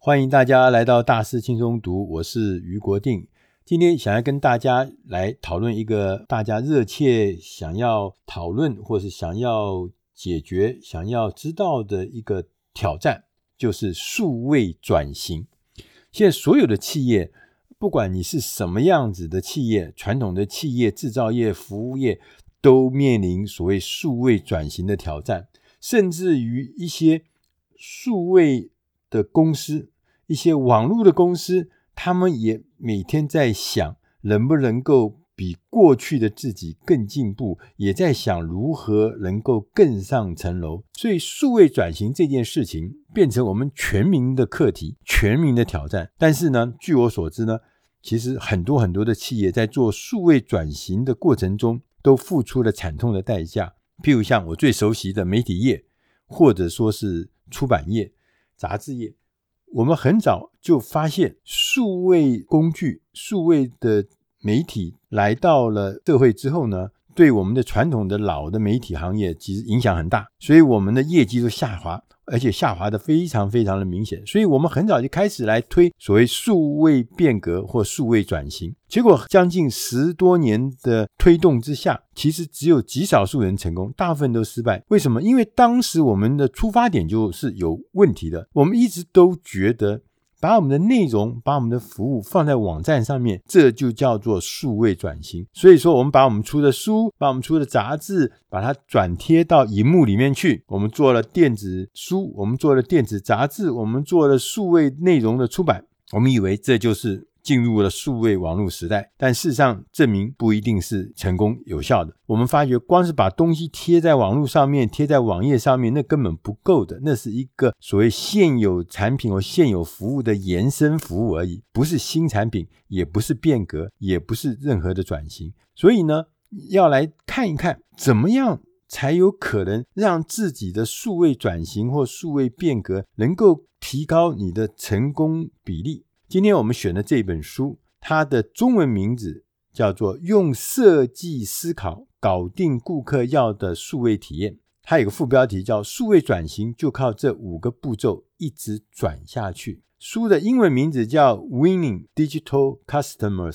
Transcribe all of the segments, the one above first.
欢迎大家来到大师轻松读，我是余国定。今天想要跟大家来讨论一个大家热切想要讨论或是想要解决、想要知道的一个挑战，就是数位转型。现在所有的企业，不管你是什么样子的企业，传统的企业、制造业、服务业，都面临所谓数位转型的挑战，甚至于一些数位的公司，一些网络的公司，他们也每天在想，能不能够比过去的自己更进步，也在想如何能够更上层楼。所以，数位转型这件事情变成我们全民的课题，全民的挑战。但是呢，据我所知呢，其实很多很多的企业在做数位转型的过程中，都付出了惨痛的代价。譬如像我最熟悉的媒体业，或者说是出版业、杂志业，我们很早就发现，数位工具、数位的媒体来到了社会之后呢，对我们的传统的老的媒体行业其实影响很大，所以我们的业绩都下滑。而且下滑的非常非常的明显，所以我们很早就开始来推所谓数位变革或数位转型。结果将近十多年的推动之下，其实只有极少数人成功，大部分都失败。为什么？因为当时我们的出发点就是有问题的。我们一直都觉得。把我们的内容、把我们的服务放在网站上面，这就叫做数位转型。所以说，我们把我们出的书、把我们出的杂志，把它转贴到荧幕里面去。我们做了电子书，我们做了电子杂志，我们做了数位内容的出版。我们以为这就是。进入了数位网络时代，但事实上证明不一定是成功有效的。我们发觉，光是把东西贴在网络上面、贴在网页上面，那根本不够的。那是一个所谓现有产品或现有服务的延伸服务而已，不是新产品，也不是变革，也不是任何的转型。所以呢，要来看一看，怎么样才有可能让自己的数位转型或数位变革能够提高你的成功比例。今天我们选的这本书，它的中文名字叫做《用设计思考搞定顾客要的数位体验》，它有个副标题叫“数位转型就靠这五个步骤一直转下去”。书的英文名字叫《Winning Digital Customers》。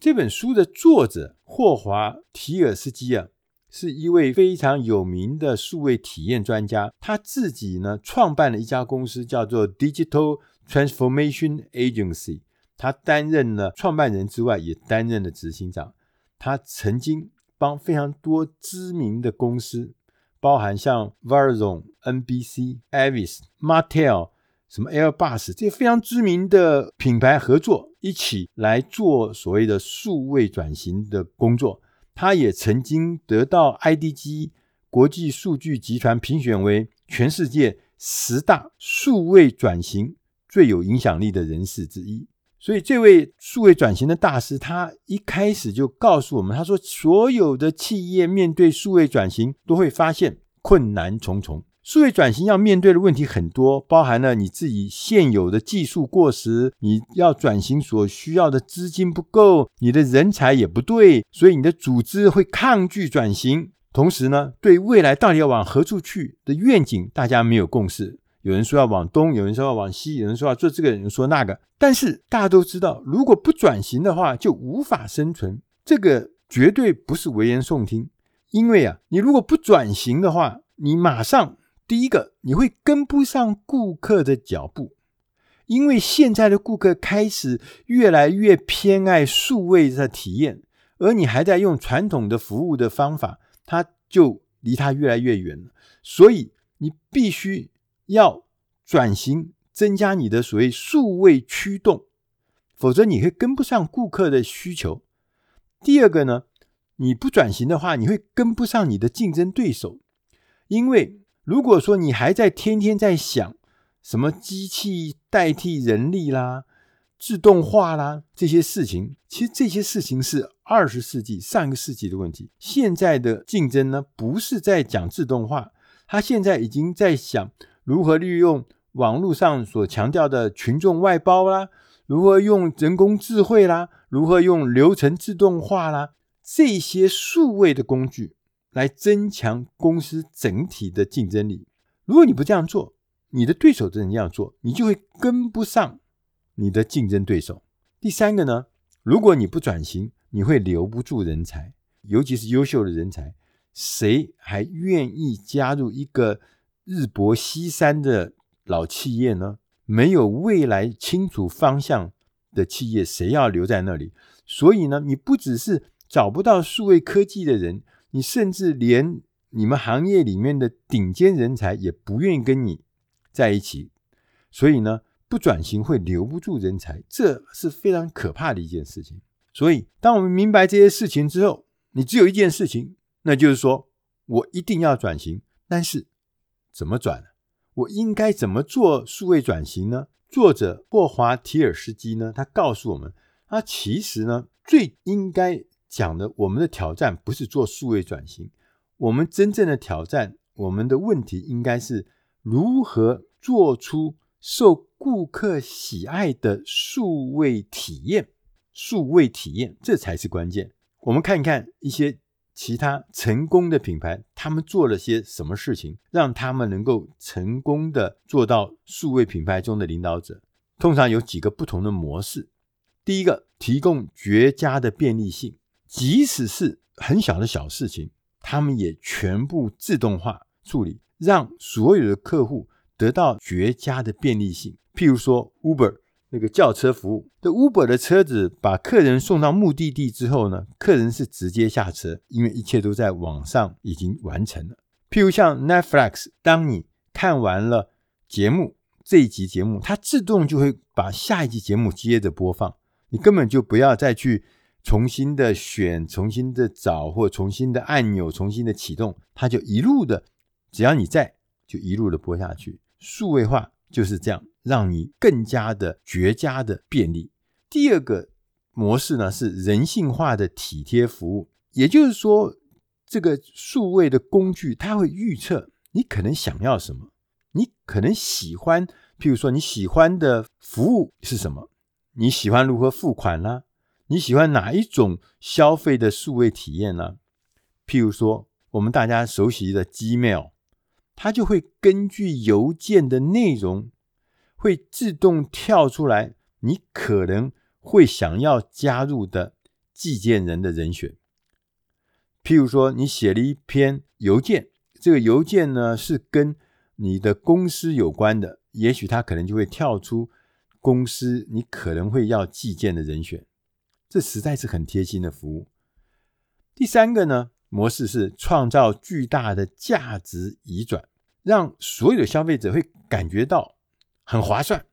这本书的作者霍华提尔斯基啊，是一位非常有名的数位体验专家，他自己呢创办了一家公司，叫做 Digital。Transformation Agency，他担任了创办人之外，也担任了执行长。他曾经帮非常多知名的公司，包含像 Verizon、NBC、Avis、Mattel、什么 Airbus 这些非常知名的品牌合作，一起来做所谓的数位转型的工作。他也曾经得到 IDG 国际数据集团评选为全世界十大数位转型。最有影响力的人士之一，所以这位数位转型的大师，他一开始就告诉我们，他说，所有的企业面对数位转型，都会发现困难重重。数位转型要面对的问题很多，包含了你自己现有的技术过时，你要转型所需要的资金不够，你的人才也不对，所以你的组织会抗拒转型。同时呢，对未来到底要往何处去的愿景，大家没有共识。有人说要往东，有人说要往西，有人说要做这个，有人说那个。但是大家都知道，如果不转型的话，就无法生存。这个绝对不是危言耸听，因为啊，你如果不转型的话，你马上第一个你会跟不上顾客的脚步，因为现在的顾客开始越来越偏爱数位的体验，而你还在用传统的服务的方法，他就离他越来越远了。所以你必须。要转型，增加你的所谓数位驱动，否则你会跟不上顾客的需求。第二个呢，你不转型的话，你会跟不上你的竞争对手，因为如果说你还在天天在想什么机器代替人力啦、自动化啦这些事情，其实这些事情是二十世纪上个世纪的问题。现在的竞争呢，不是在讲自动化，他现在已经在想。如何利用网络上所强调的群众外包啦？如何用人工智慧啦？如何用流程自动化啦？这些数位的工具来增强公司整体的竞争力。如果你不这样做，你的对手真的这样做，你就会跟不上你的竞争对手。第三个呢，如果你不转型，你会留不住人才，尤其是优秀的人才，谁还愿意加入一个日薄西山的老企业呢？没有未来清楚方向的企业，谁要留在那里？所以呢，你不只是找不到数位科技的人，你甚至连你们行业里面的顶尖人才也不愿意跟你在一起。所以呢，不转型会留不住人才，这是非常可怕的一件事情。所以，当我们明白这些事情之后，你只有一件事情，那就是说我一定要转型。但是怎么转？我应该怎么做数位转型呢？作者霍华·提尔斯基呢，他告诉我们，他其实呢，最应该讲的，我们的挑战不是做数位转型，我们真正的挑战，我们的问题应该是如何做出受顾客喜爱的数位体验。数位体验，这才是关键。我们看一看一些。其他成功的品牌，他们做了些什么事情，让他们能够成功的做到数位品牌中的领导者？通常有几个不同的模式。第一个，提供绝佳的便利性，即使是很小的小事情，他们也全部自动化处理，让所有的客户得到绝佳的便利性。譬如说，Uber。那个叫车服务，这 Uber 的车子把客人送到目的地之后呢，客人是直接下车，因为一切都在网上已经完成了。譬如像 Netflix，当你看完了节目这一集节目，它自动就会把下一集节目接着播放，你根本就不要再去重新的选、重新的找或重新的按钮、重新的启动，它就一路的，只要你在，就一路的播下去。数位化就是这样。让你更加的绝佳的便利。第二个模式呢，是人性化的体贴服务，也就是说，这个数位的工具它会预测你可能想要什么，你可能喜欢，譬如说你喜欢的服务是什么，你喜欢如何付款呢、啊？你喜欢哪一种消费的数位体验呢、譬如说我们大家熟悉的 Gmail，它就会根据邮件的内容。会自动跳出来，你可能会想要加入的寄件人的人选。譬如说，你写了一篇邮件，这个邮件呢是跟你的公司有关的，也许它可能就会跳出公司你可能会要寄件的人选。这实在是很贴心的服务。第三个呢，模式是创造巨大的价值移转，让所有的消费者会感觉到。很划算，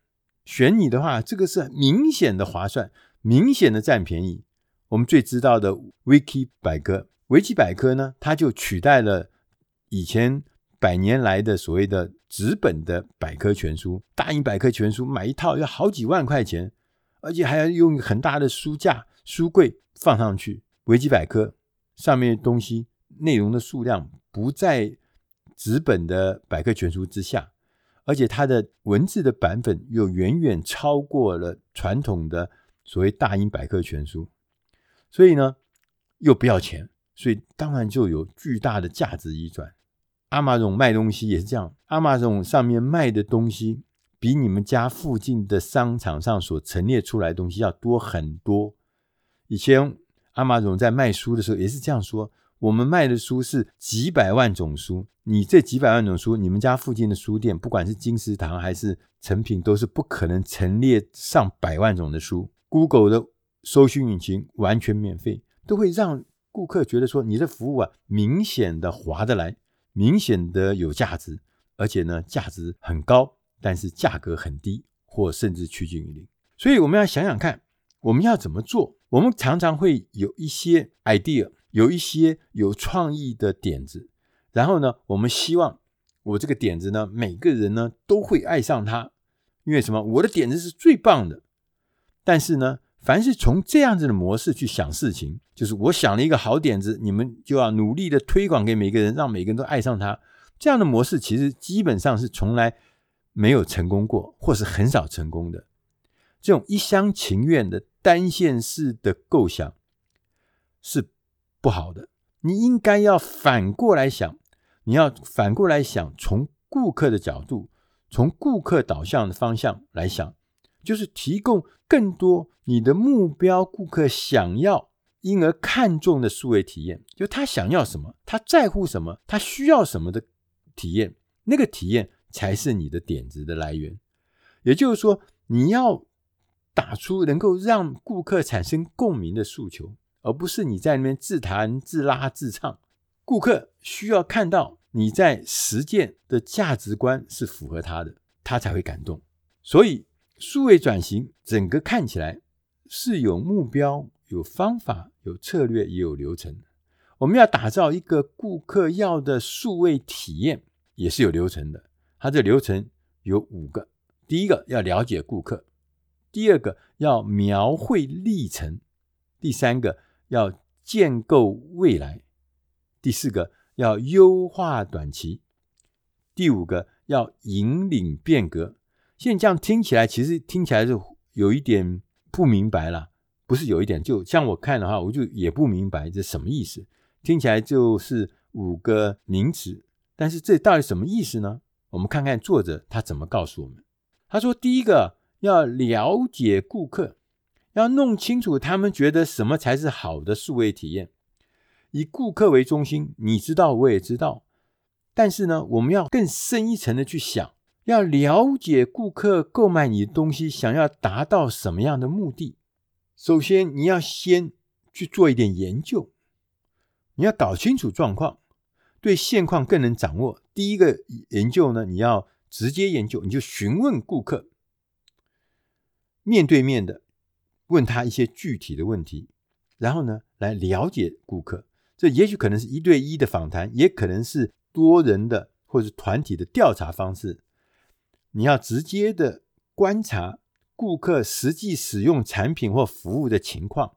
选你的话，这个是明显的划算，明显的占便宜。我们最知道的维基百科，维基百科呢，它就取代了以前百年来的所谓的纸本的百科全书。大英百科全书买一套要好几万块钱，而且还要用很大的书架、书柜放上去。维基百科上面的东西内容的数量不在纸本的百科全书之下。而且它的文字的版本又远远超过了传统的所谓大英百科全书，所以呢，又不要钱，所以当然就有巨大的价值移转。阿玛总卖东西也是这样阿玛总上面卖的东西比你们家附近的商场上所陈列出来的东西要多很多。以前阿玛总在卖书的时候也是这样说。我们卖的书是几百万种书，你这几百万种书，你们家附近的书店，不管是金石堂还是诚品，都是不可能陈列上百万种的书。Google 的搜寻引擎完全免费，都会让顾客觉得说你的服务啊，明显的划得来，明显的有价值，而且呢，价值很高，但是价格很低，或甚至趋近于零。所以我们要想想看，我们要怎么做？我们常常会有一些 idea。有一些有创意的点子，然后呢，我们希望我这个点子呢，每个人呢都会爱上它，因为什么？我的点子是最棒的。但是呢，凡是从这样子的模式去想事情，就是我想了一个好点子，你们就要努力的推广给每个人，让每个人都爱上它。这样的模式其实基本上是从来没有成功过，或是很少成功的。这种一厢情愿的单线式的构想是。不好的，你应该要反过来想，你要反过来想，从顾客的角度，从顾客导向的方向来想，就是提供更多你的目标顾客想要，因而看重的数位体验。就他想要什么，他在乎什么，他需要什么的体验，那个体验才是你的点子的来源。也就是说，你要打出能够让顾客产生共鸣的诉求，而不是你在那边自弹自拉自唱。顾客需要看到。你在实践的价值观是符合他的，他才会感动。所以，数位转型整个看起来是有目标、有方法、有策略，也有流程。我们要打造一个顾客要的数位体验，也是有流程的。它这流程有五个：第一个要了解顾客；第二个要描绘历程；第三个要建构未来；第四个。要优化短期，第五个要引领变革。现在这样听起来，其实听起来是有一点不明白了。不是有一点，就像我看的话，我就也不明白这什么意思。听起来就是五个名词，但是这到底什么意思呢？我们看看作者他怎么告诉我们。他说，第一个要了解顾客，要弄清楚他们觉得什么才是好的数位体验。以顾客为中心，你知道，我也知道。但是呢，我们要更深一层的去想，要了解顾客购买你的东西想要达到什么样的目的。首先，你要先去做一点研究，你要搞清楚状况，对现况更能掌握。第一个研究呢，你要直接研究，你就询问顾客，面对面的问他一些具体的问题，然后呢，来了解顾客。这也许可能是一对一的访谈，也可能是多人的或者是团体的调查方式。你要直接的观察顾客实际使用产品或服务的情况，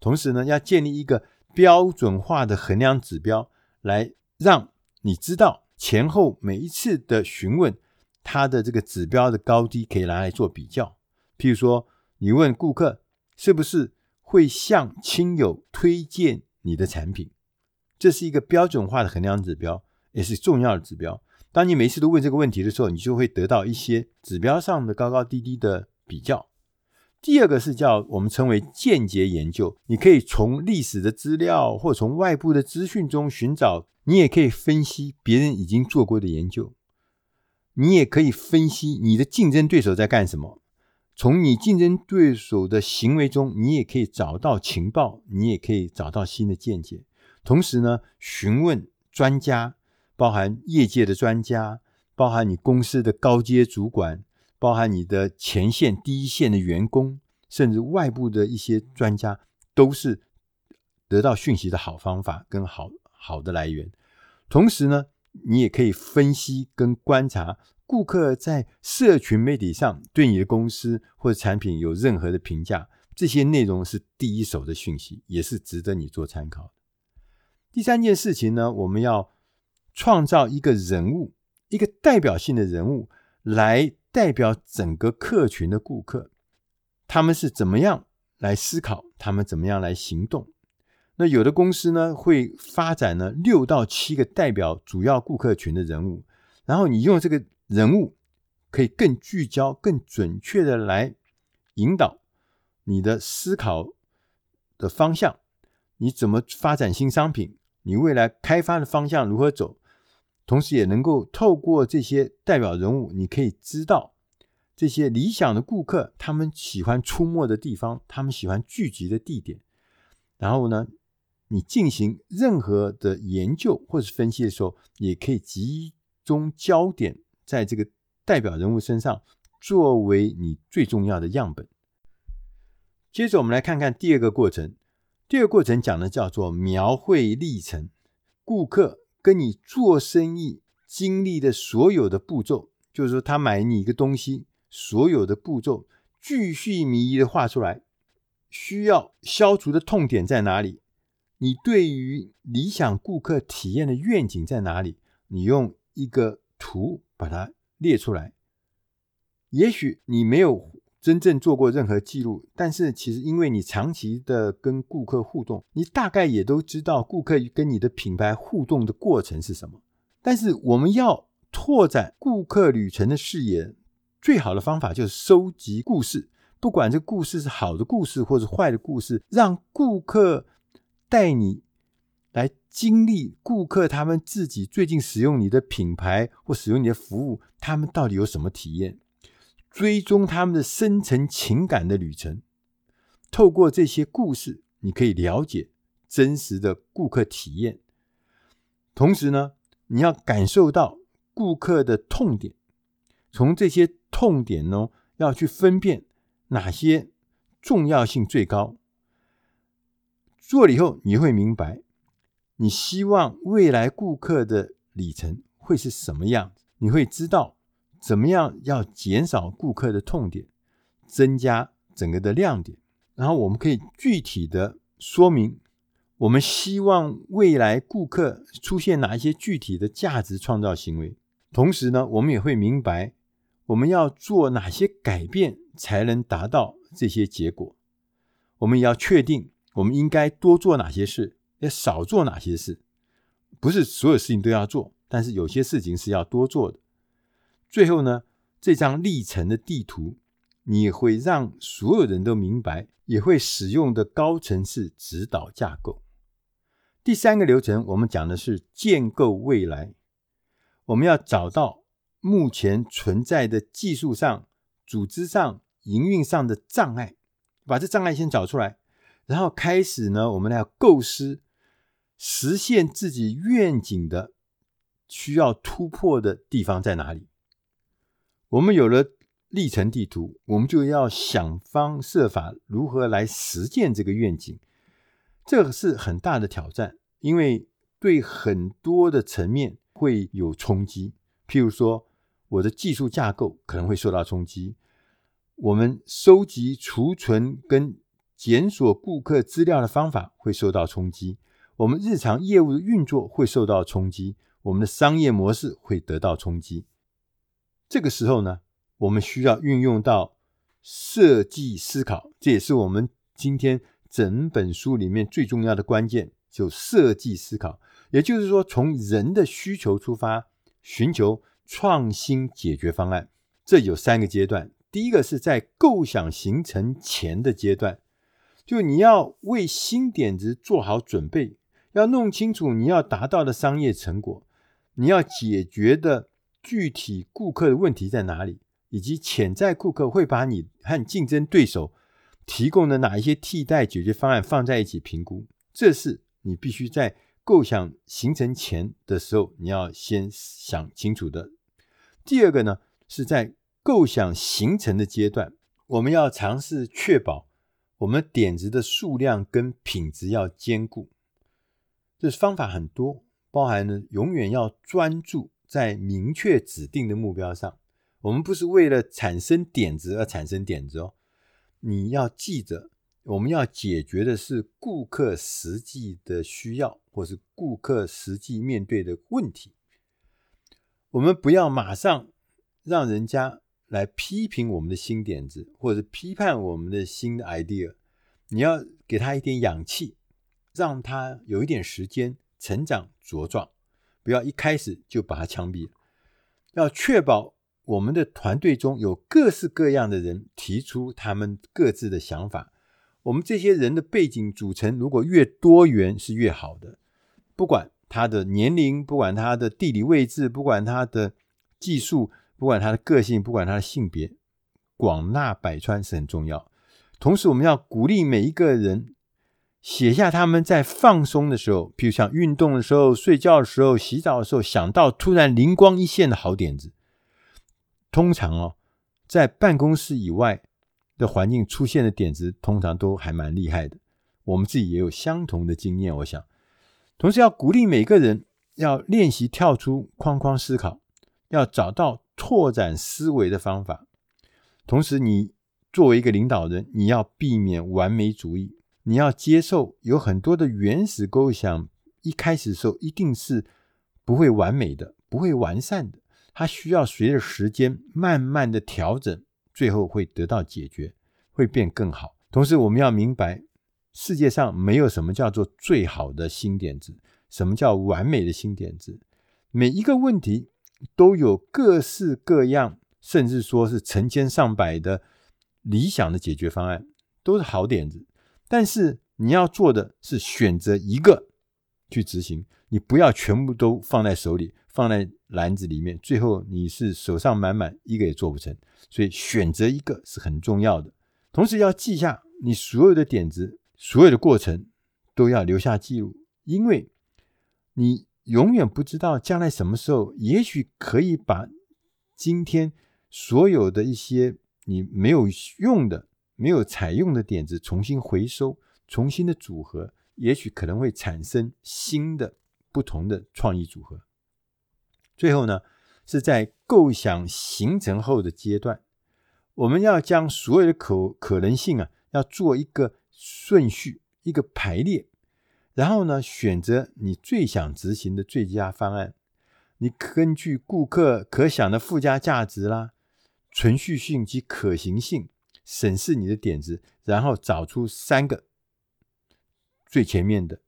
同时呢，要建立一个标准化的衡量指标，来让你知道前后每一次的询问，它的这个指标的高低可以拿来做比较。譬如说，你问顾客是不是会向亲友推荐你的产品？这是一个标准化的衡量指标，也是重要的指标。当你每次都问这个问题的时候，你就会得到一些指标上的高高低低的比较。第二个是叫我们称为间接研究，你可以从历史的资料或从外部的资讯中寻找，你也可以分析别人已经做过的研究，你也可以分析你的竞争对手在干什么，从你竞争对手的行为中，你也可以找到情报，你也可以找到新的见解。同时呢，询问专家，包含业界的专家，包含你公司的高阶主管，包含你的前线第一线的员工，甚至外部的一些专家，都是得到讯息的好方法跟好好的来源。同时呢，你也可以分析跟观察顾客在社群媒体上对你的公司或者产品有任何的评价，这些内容是第一手的讯息，也是值得你做参考。第三件事情呢，我们要创造一个人物，一个代表性的人物，来代表整个客群的顾客。他们是怎么样来思考？他们怎么样来行动？那有的公司呢，会发展呢六到七个代表主要顾客群的人物，然后你用这个人物，可以更聚焦、更准确的来引导你的思考的方向。你怎么发展新商品？你未来开发的方向如何走？同时也能够透过这些代表人物，你可以知道这些理想的顾客他们喜欢出没的地方，他们喜欢聚集的地点。然后呢，你进行任何的研究或者分析的时候，也可以集中焦点在这个代表人物身上，作为你最重要的样本。接着我们来看看第二个过程。第二个过程讲的叫做描绘历程，顾客跟你做生意经历的所有的步骤，就是说他买你一个东西，所有的步骤，巨细靡遗的画出来，需要消除的痛点在哪里？你对于理想顾客体验的愿景在哪里？你用一个图把它列出来。也许你没有。真正做过任何记录，但是其实因为你长期的跟顾客互动，你大概也都知道顾客跟你的品牌互动的过程是什么。但是我们要拓展顾客旅程的视野，最好的方法就是收集故事，不管这故事是好的故事或者坏的故事，让顾客带你来经历顾客他们自己最近使用你的品牌或使用你的服务，他们到底有什么体验，追踪他们的深层情感的旅程。透过这些故事，你可以了解真实的顾客体验。同时呢，你要感受到顾客的痛点，从这些痛点呢，要去分辨哪些重要性最高。做了以后，你会明白，你希望未来顾客的里程会是什么样子。你会知道怎么样要减少顾客的痛点，增加整个的亮点。然后我们可以具体的说明，我们希望未来顾客出现哪一些具体的价值创造行为。同时呢，我们也会明白我们要做哪些改变才能达到这些结果。我们也要确定我们应该多做哪些事，要少做哪些事。不是所有事情都要做，但是有些事情是要多做的。最后呢，这张历程的地图，你会让所有人都明白。也会使用的高层次指导架构。第三个流程，我们讲的是建构未来。我们要找到目前存在的技术上、组织上、营运上的障碍，把这障碍先找出来，然后开始呢，我们来构思实现自己愿景的需要突破的地方在哪里。我们有了。历程地图，我们就要想方设法如何来实践这个愿景。这个是很大的挑战，因为对很多的层面会有冲击。譬如说，我的技术架构可能会受到冲击，我们收集、储存跟检索顾客资料的方法会受到冲击，我们日常业务的运作会受到冲击，我们的商业模式会得到冲击。这个时候呢，我们需要运用到设计思考，这也是我们今天整本书里面最重要的关键，就设计思考。也就是说，从人的需求出发，寻求创新解决方案。这有三个阶段，第一个是在构想形成前的阶段，就你要为新点子做好准备，要弄清楚你要达到的商业成果，你要解决的具体顾客的问题在哪里。以及潜在顾客会把你和竞争对手提供的哪一些替代解决方案放在一起评估，这是你必须在构想形成前的时候你要先想清楚的。第二个呢，是在构想形成的阶段，我们要尝试确保我们点子的数量跟品质要兼顾。这方法很多，包含呢，永远要专注在明确指定的目标上。我们不是为了产生点子而产生点子哦，你要记着，我们要解决的是顾客实际的需要，或是顾客实际面对的问题。我们不要马上让人家来批评我们的新点子，或者批判我们的新的 idea。你要给他一点氧气，让他有一点时间成长茁壮，不要一开始就把他枪毙。要确保。我们的团队中有各式各样的人提出他们各自的想法。我们这些人的背景组成，如果越多元是越好的。不管他的年龄，不管他的地理位置，不管他的技术，不管他的个性，不管他的性别，广纳百川是很重要。同时，我们要鼓励每一个人写下他们在放松的时候，譬如像运动的时候、睡觉的时候、洗澡的时候，想到突然灵光一现的好点子。通常哦，在办公室以外的环境出现的点子，通常都还蛮厉害的。我们自己也有相同的经验，我想。同时要鼓励每个人要练习跳出框框思考，要找到拓展思维的方法。同时，你作为一个领导人，你要避免完美主义，你要接受有很多的原始构想，一开始的时候一定是不会完美的，不会完善的。它需要随着时间慢慢的调整，最后会得到解决，会变更好。同时，我们要明白，世界上没有什么叫做最好的新点子，什么叫完美的新点子？每一个问题都有各式各样，甚至说是成千上百的理想的解决方案，都是好点子。但是你要做的是选择一个去执行，你不要全部都放在手里，放在篮子里面，最后你是手上满满，一个也做不成。所以选择一个是很重要的，同时要记下你所有的点子，所有的过程都要留下记录，因为你永远不知道将来什么时候，也许可以把今天所有的一些你没有用的、没有采用的点子重新回收、重新的组合，也许可能会产生新的、不同的创意组合。最后呢，是在构想形成后的阶段，我们要将所有的可可能性啊，要做一个顺序、一个排列，然后呢，选择你最想执行的最佳方案。你根据顾客可想的附加价值啦、存续性及可行性，审视你的点子，然后找出三个最前面的，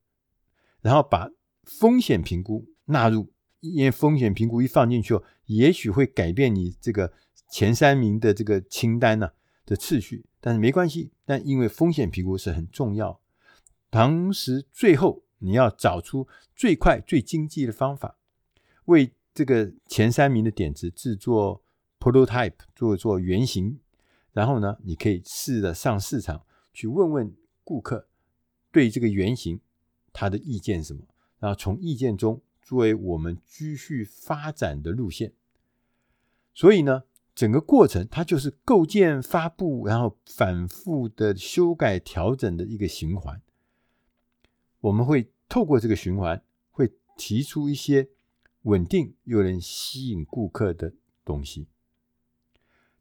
然后把风险评估纳入。因为风险评估一放进去后，也许会改变你这个前三名的这个清单呢、的次序，但是没关系。但因为风险评估是很重要，同时最后你要找出最快最经济的方法，为这个前三名的点子制作 prototype，做做原型，然后呢，你可以试着上市场去问问顾客对这个原型他的意见什么，然后从意见中。作为我们继续发展的路线，所以呢，整个过程它就是构建、发布，然后反复的修改、调整的一个循环。我们会透过这个循环，会提出一些稳定又能吸引顾客的东西。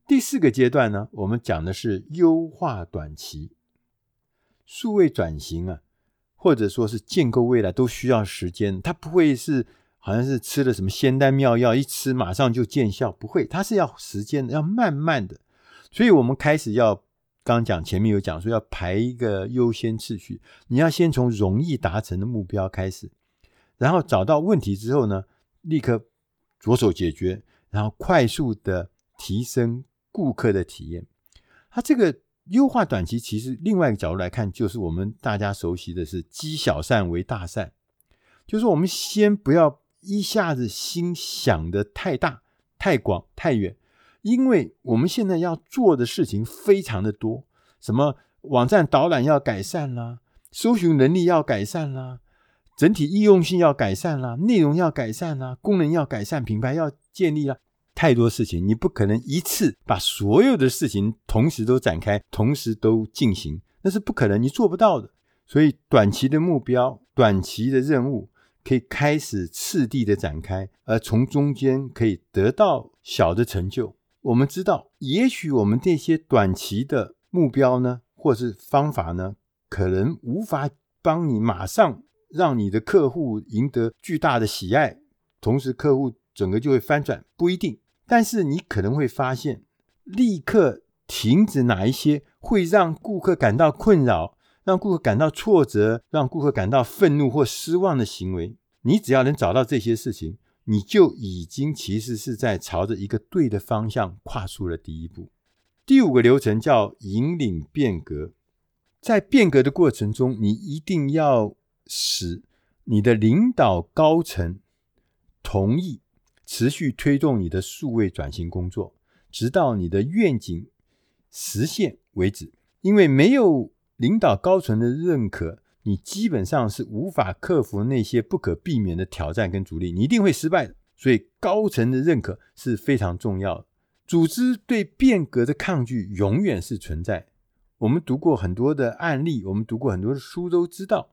第四个阶段呢，我们讲的是优化短期数位转型啊。或者说是建构未来都需要时间，它不会是好像是吃了什么仙丹妙药，一吃马上就见效，不会，它是要时间的，要慢慢的。所以我们开始要，刚讲前面有讲说要排一个优先次序，你要先从容易达成的目标开始，然后找到问题之后呢，立刻着手解决，然后快速的提升顾客的体验。它这个。优化短期，其实另外一个角度来看，就是我们大家熟悉的是积小善为大善，就是我们先不要一下子心想得太大、太广、太远，因为我们现在要做的事情非常的多，什么网站导览要改善啦，搜寻能力要改善啦，整体易用性要改善啦，内容要改善啦，功能要改善，品牌要建立啦。太多事情，你不可能一次把所有的事情同时都展开，同时都进行，那是不可能，你做不到的。所以，短期的目标、短期的任务可以开始次第的展开，而从中间可以得到小的成就。我们知道，也许我们这些短期的目标呢，或是方法呢，可能无法帮你马上让你的客户赢得巨大的喜爱，同时客户整个就会翻转，不一定。但是你可能会发现，立刻停止哪一些会让顾客感到困扰、让顾客感到挫折、让顾客感到愤怒或失望的行为。你只要能找到这些事情，你就已经其实是在朝着一个对的方向跨出了第一步。第五个流程叫引领变革，在变革的过程中，你一定要使你的领导高层同意。持续推动你的数位转型工作，直到你的愿景实现为止。因为没有领导高层的认可，你基本上是无法克服那些不可避免的挑战跟阻力，你一定会失败的。所以，高层的认可是非常重要的。组织对变革的抗拒永远是存在。我们读过很多的案例，我们读过很多的书，都知道。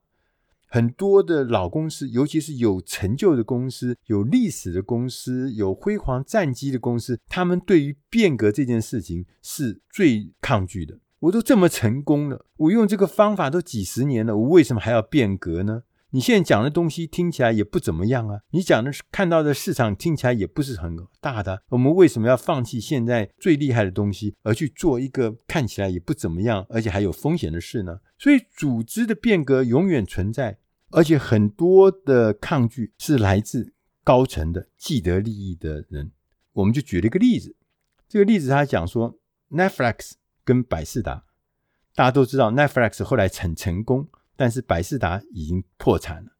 很多的老公司，尤其是有成就的公司、有历史的公司、有辉煌战绩的公司，他们对于变革这件事情是最抗拒的。我都这么成功了，我用这个方法都几十年了，我为什么还要变革呢？你现在讲的东西听起来也不怎么样啊，你讲的看到的市场听起来也不是很大的，我们为什么要放弃现在最厉害的东西，而去做一个看起来也不怎么样，而且还有风险的事呢？所以，组织的变革永远存在，而且很多的抗拒是来自高层的既得利益的人。我们就举了一个例子，这个例子他讲说，Netflix 跟百事达，大家都知道 Netflix 后来很成功，但是百事达已经破产了。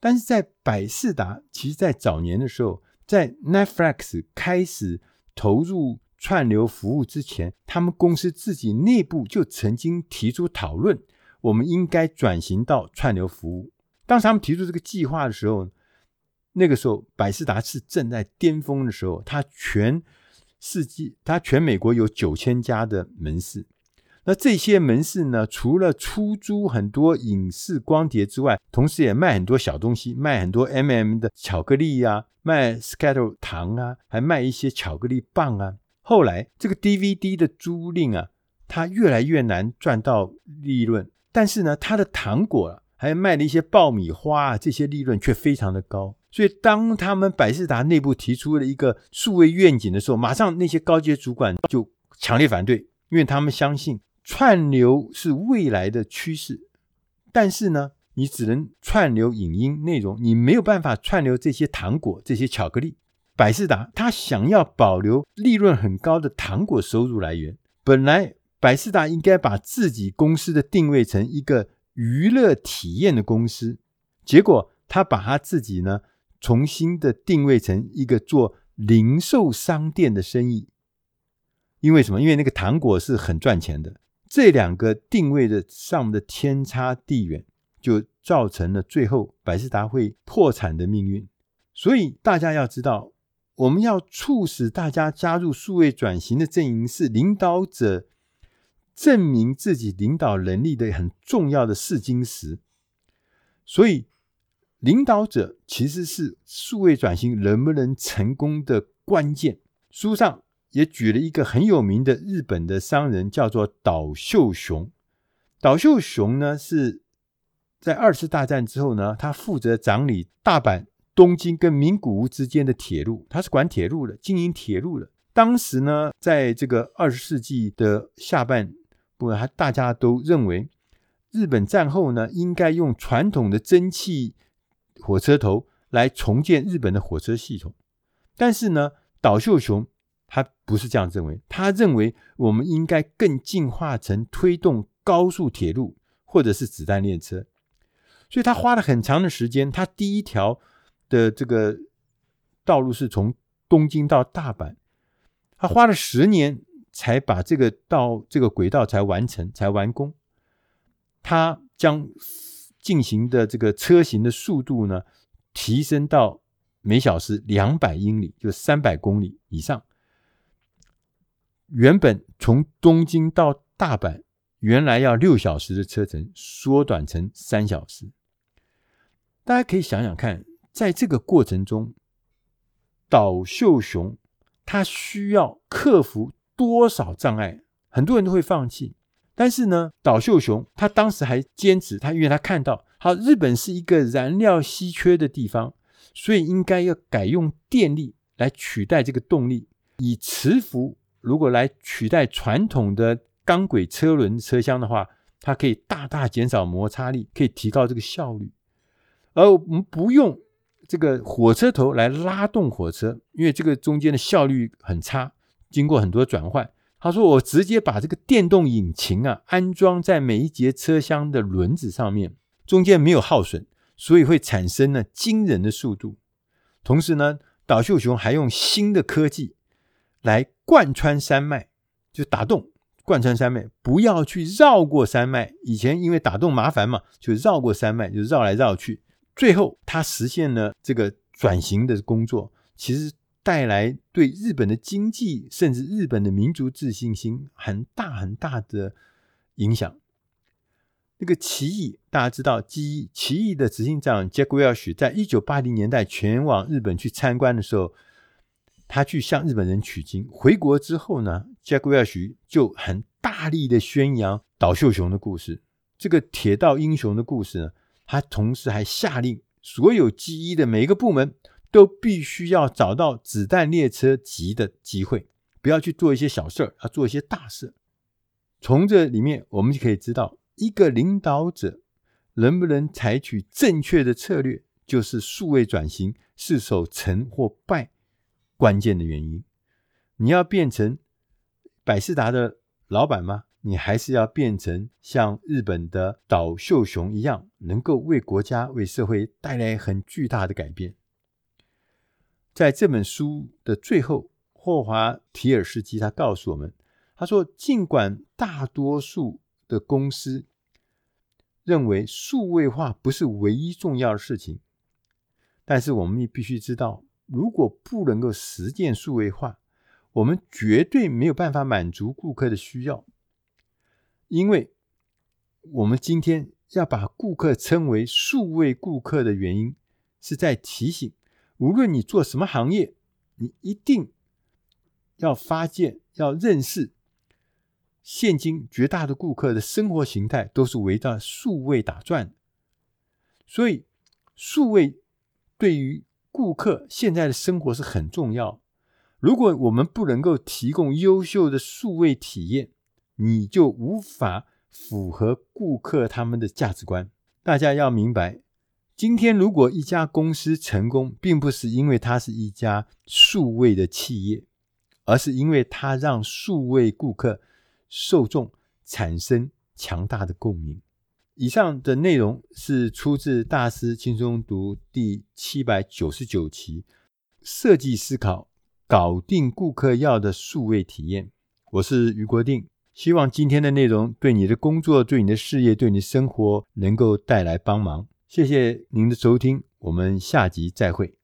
但是在百事达，其实在早年的时候，在 Netflix 开始投入串流服务之前，他们公司自己内部就曾经提出讨论，我们应该转型到串流服务。当时他们提出这个计划的时候，那个时候百事达是正在巅峰的时候，它全世界，它全美国有九千家的门市。那这些门市呢，除了出租很多影视光碟之外，同时也卖很多小东西，卖很多 MM 的巧克力呀、啊，卖 Skittles 糖啊，还卖一些巧克力棒啊。后来，这个 DVD 的租赁啊，它越来越难赚到利润。但是呢，它的糖果啊，还卖了一些爆米花啊，这些利润却非常的高。所以，当他们百事达内部提出了一个数位愿景的时候，马上那些高阶主管就强烈反对，因为他们相信串流是未来的趋势。但是呢，你只能串流影音内容，你没有办法串流这些糖果、这些巧克力。百事达他想要保留利润很高的糖果收入来源。本来百事达应该把自己公司的定位成一个娱乐体验的公司，结果他把他自己呢重新的定位成一个做零售商店的生意。因为什么？因为那个糖果是很赚钱的。这两个定位的上的天差地远，就造成了最后百事达会破产的命运。所以大家要知道。我们要促使大家加入数位转型的阵营，是领导者证明自己领导能力的很重要的试金石。所以，领导者其实是数位转型能不能成功的关键。书上也举了一个很有名的日本的商人，叫做岛秀雄。岛秀雄呢，是在二次大战之后呢，他负责掌理大阪。东京跟名古屋之间的铁路，他是管铁路的，经营铁路的。当时呢，在这个二十世纪的下半部分，大家都认为日本战后呢，应该用传统的蒸汽火车头来重建日本的火车系统。但是呢，岛秀雄他不是这样认为，他认为我们应该更进化成推动高速铁路或者是子弹列车。所以他花了很长的时间，他第一条。的这个道路是从东京到大阪，他花了十年才把这个道这个轨道才完成才完工。他将进行的这个车行的速度呢，提升到每小时两百英里，就三百公里以上。原本从东京到大阪原来要六小时的车程，缩短成三小时。大家可以想想看。在这个过程中，岛秀雄他需要克服多少障碍？很多人都会放弃。但是呢，岛秀雄他当时还坚持，他因为他看到，好，日本是一个燃料稀缺的地方，所以应该要改用电力来取代这个动力，以磁浮如果来取代传统的钢轨车轮车厢的话，它可以大大减少摩擦力，可以提高这个效率，而我们不用。这个火车头来拉动火车，因为这个中间的效率很差，经过很多转换。他说：“我直接把这个电动引擎啊安装在每一节车厢的轮子上面，中间没有耗损，所以会产生呢惊人的速度。同时呢，岛秀雄还用新的科技来贯穿山脉，就打洞贯穿山脉，不要去绕过山脉。以前因为打洞麻烦嘛，就绕过山脉，就绕来绕去。”最后，他实现了这个转型的工作，其实带来对日本的经济，甚至日本的民族自信心很大很大的影响。那个奇异，大家知道，奇异奇异的执行长 Jack Welch 在一九八零年代前往日本去参观的时候，他去向日本人取经。回国之后呢，Jack Welch 就很大力的宣扬岛秀雄的故事，这个铁道英雄的故事呢。他同时还下令，所有机一的每一个部门都必须要找到子弹列车级的机会，不要去做一些小事儿，要做一些大事。从这里面，我们就可以知道，一个领导者能不能采取正确的策略就是数位转型是否成或败关键的原因。你要变成百事达的老板吗？你还是要变成像日本的岛秀雄一样，能够为国家、为社会带来很巨大的改变。在这本书的最后，霍华·提尔斯基他告诉我们，他说：“尽管大多数的公司认为数位化不是唯一重要的事情，但是我们也必须知道，如果不能够实践数位化，我们绝对没有办法满足顾客的需要。”因为我们今天要把顾客称为数位顾客的原因，是在提醒：无论你做什么行业，你一定要发现、要认识，现今绝大的顾客的生活形态都是围绕数位打转。所以，数位对于顾客现在的生活是很重要。如果我们不能够提供优秀的数位体验，你就无法符合顾客他们的价值观。大家要明白，今天如果一家公司成功，并不是因为它是一家数位的企业，而是因为它让数位顾客受众产生强大的共鸣。以上的内容是出自《大师轻松读》第七百九十九期，设计思考，搞定顾客要的数位体验。我是余国定。希望今天的内容对你的工作、对你的事业、对你的生活能够带来帮忙。谢谢您的收听，我们下集再会。